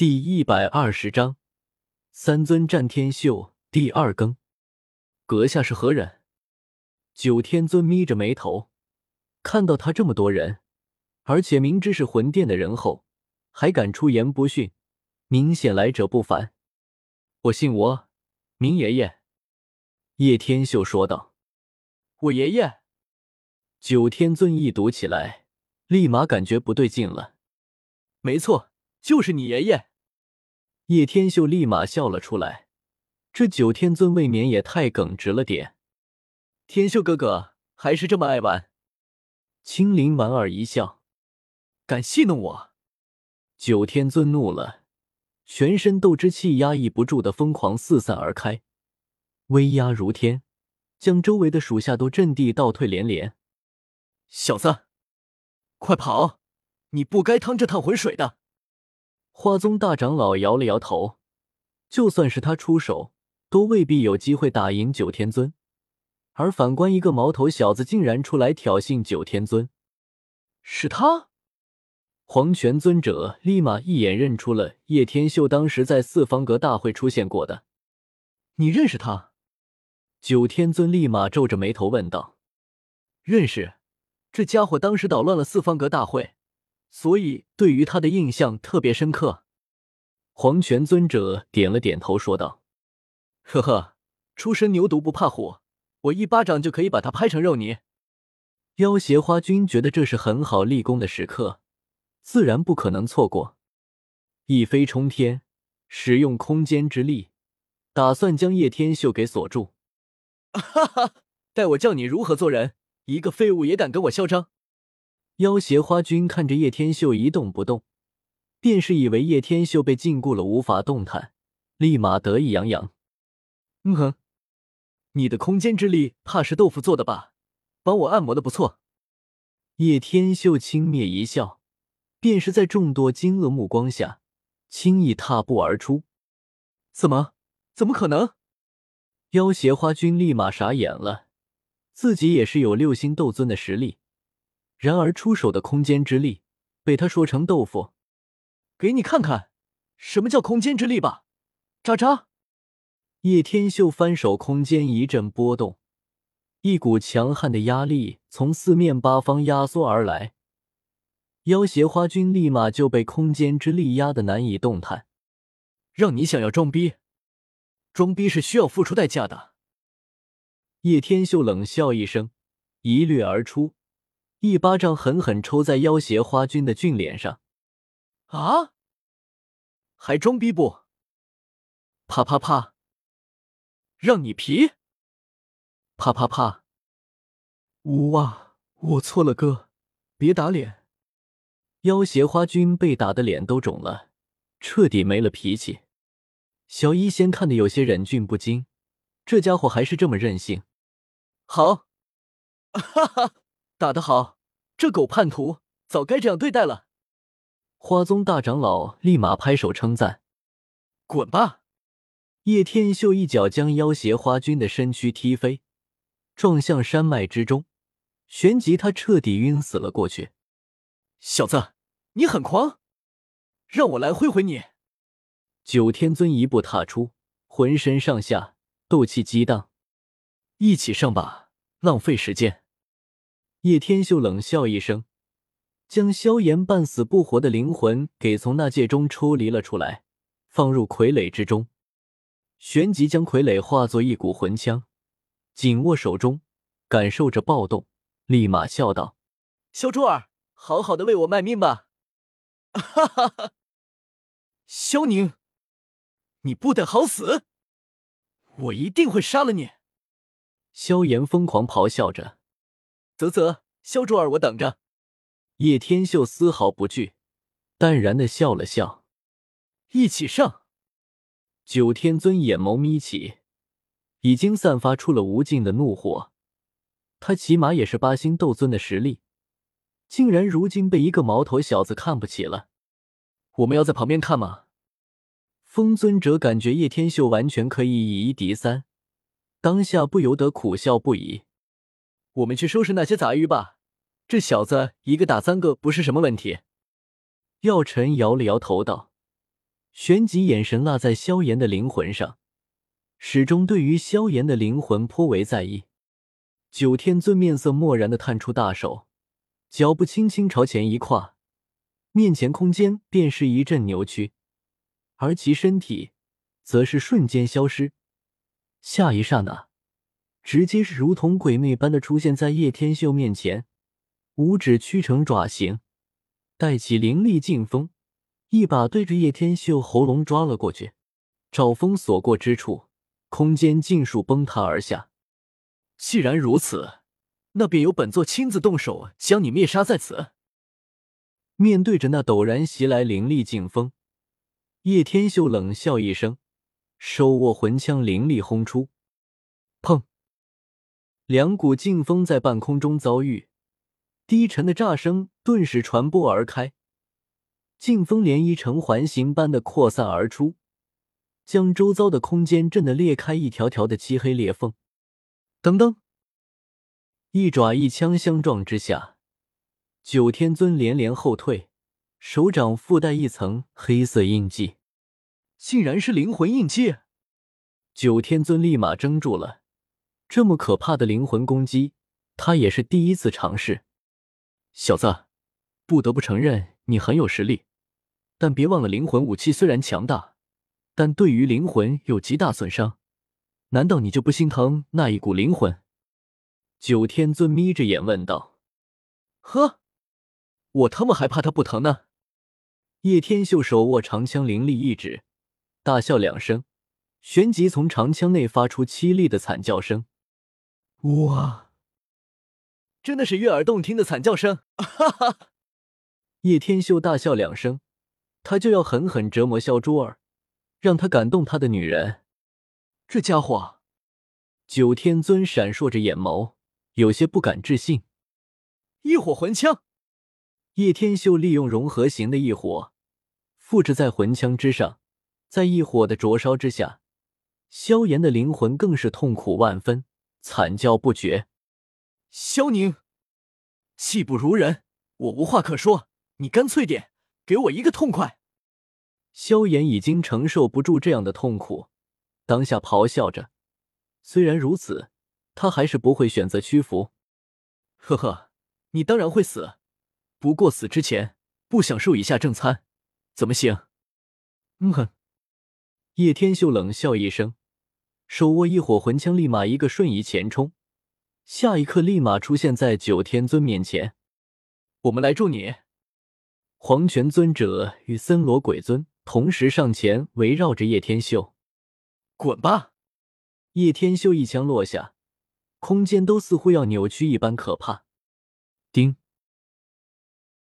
第一百二十章，三尊战天秀第二更。阁下是何人？九天尊眯着眉头，看到他这么多人，而且明知是魂殿的人后，还敢出言不逊，明显来者不凡。我姓我，明爷爷。叶天秀说道：“我爷爷。”九天尊一读起来，立马感觉不对劲了。没错，就是你爷爷。叶天秀立马笑了出来，这九天尊未免也太耿直了点。天秀哥哥还是这么爱玩。青灵莞尔一笑，敢戏弄我？九天尊怒了，全身斗之气压抑不住的疯狂四散而开，威压如天，将周围的属下都震地倒退连连。小子，快跑！你不该趟这趟浑水的。花宗大长老摇了摇头，就算是他出手，都未必有机会打赢九天尊。而反观一个毛头小子，竟然出来挑衅九天尊，是他？黄泉尊者立马一眼认出了叶天秀，当时在四方阁大会出现过的。你认识他？九天尊立马皱着眉头问道：“认识，这家伙当时捣乱了四方阁大会。”所以，对于他的印象特别深刻。黄泉尊者点了点头，说道：“呵呵，初生牛犊不怕虎，我一巴掌就可以把他拍成肉泥。”妖邪花君觉得这是很好立功的时刻，自然不可能错过。一飞冲天，使用空间之力，打算将叶天秀给锁住。哈哈，待我教你如何做人！一个废物也敢跟我嚣张！妖邪花君看着叶天秀一动不动，便是以为叶天秀被禁锢了，无法动弹，立马得意洋洋。嗯哼，你的空间之力怕是豆腐做的吧？帮我按摩的不错。叶天秀轻蔑一笑，便是在众多惊愕目光下，轻易踏步而出。怎么？怎么可能？妖邪花君立马傻眼了，自己也是有六星斗尊的实力。然而出手的空间之力被他说成豆腐，给你看看什么叫空间之力吧！渣渣！叶天秀翻手，空间一阵波动，一股强悍的压力从四面八方压缩而来，妖邪花君立马就被空间之力压得难以动弹。让你想要装逼，装逼是需要付出代价的。叶天秀冷笑一声，一掠而出。一巴掌狠狠抽在妖邪花君的俊脸上，啊！还装逼不？啪啪啪！让你皮！啪啪啪！呜哇！我错了，哥，别打脸！妖邪花君被打的脸都肿了，彻底没了脾气。小医仙看的有些忍俊不禁，这家伙还是这么任性。好，哈哈。打得好，这狗叛徒早该这样对待了。花宗大长老立马拍手称赞：“滚吧！”叶天秀一脚将妖邪花君的身躯踢飞，撞向山脉之中，旋即他彻底晕死了过去。小子，你很狂，让我来会会你！九天尊一步踏出，浑身上下斗气激荡，一起上吧，浪费时间。叶天秀冷笑一声，将萧炎半死不活的灵魂给从那界中抽离了出来，放入傀儡之中，旋即将傀儡化作一股魂枪，紧握手中，感受着暴动，立马笑道：“萧珠儿，好好的为我卖命吧！”哈哈哈！萧宁，你不得好死！我一定会杀了你！萧炎疯狂咆哮着。啧啧，萧卓儿，我等着。叶天秀丝毫不惧，淡然的笑了笑。一起上。九天尊眼眸眯起，已经散发出了无尽的怒火。他起码也是八星斗尊的实力，竟然如今被一个毛头小子看不起了。我们要在旁边看吗？风尊者感觉叶天秀完全可以以一敌三，当下不由得苦笑不已。我们去收拾那些杂鱼吧，这小子一个打三个不是什么问题。药尘摇了摇头道：“旋即眼神落在萧炎的灵魂上，始终对于萧炎的灵魂颇为在意。九天尊面色漠然的探出大手，脚步轻轻朝前一跨，面前空间便是一阵扭曲，而其身体则是瞬间消失。下一刹那，直接是如同鬼魅般的出现在叶天秀面前，五指屈成爪形，带起凌厉劲风，一把对着叶天秀喉咙抓了过去。爪风所过之处，空间尽数崩塌而下。既然如此，那便由本座亲自动手将你灭杀在此。面对着那陡然袭来凌厉劲风，叶天秀冷笑一声，手握魂枪，凌厉轰出。两股劲风在半空中遭遇，低沉的炸声顿时传播而开，劲风涟漪成环形般的扩散而出，将周遭的空间震得裂开一条条的漆黑裂缝。噔噔，一爪一枪相撞之下，九天尊连连后退，手掌附带一层黑色印记，竟然是灵魂印记！九天尊立马怔住了，这么可怕的灵魂攻击，他也是第一次尝试。小子，不得不承认你很有实力，但别忘了，灵魂武器虽然强大，但对于灵魂有极大损伤。难道你就不心疼那一股灵魂？九天尊眯着眼问道。呵，我他妈还怕他不疼呢！叶天秀手握长枪，凌厉一指，大笑两声，旋即从长枪内发出凄厉的惨叫声。哇，真的是悦耳动听的惨叫声！哈哈！叶天秀大笑两声，他就要狠狠折磨萧珠儿，让他感动他的女人。这家伙，九天尊闪烁着眼眸，有些不敢置信。异火魂枪，叶天秀利用融合型的异火复制在魂枪之上，在异火的灼烧之下，萧炎的灵魂更是痛苦万分，惨叫不绝。萧宁，技不如人，我无话可说，你干脆点，给我一个痛快。萧炎已经承受不住这样的痛苦。当下咆哮着，虽然如此，他还是不会选择屈服。呵呵，你当然会死，不过死之前不享受一下正餐，怎么行？嗯哼。叶天秀冷笑一声，手握一火魂枪，立马一个瞬移前冲，下一刻立马出现在九天尊面前。我们来助你。黄泉尊者与森罗鬼尊同时上前，围绕着叶天秀。滚吧！叶天秀一枪落下，空间都似乎要扭曲一般可怕。叮！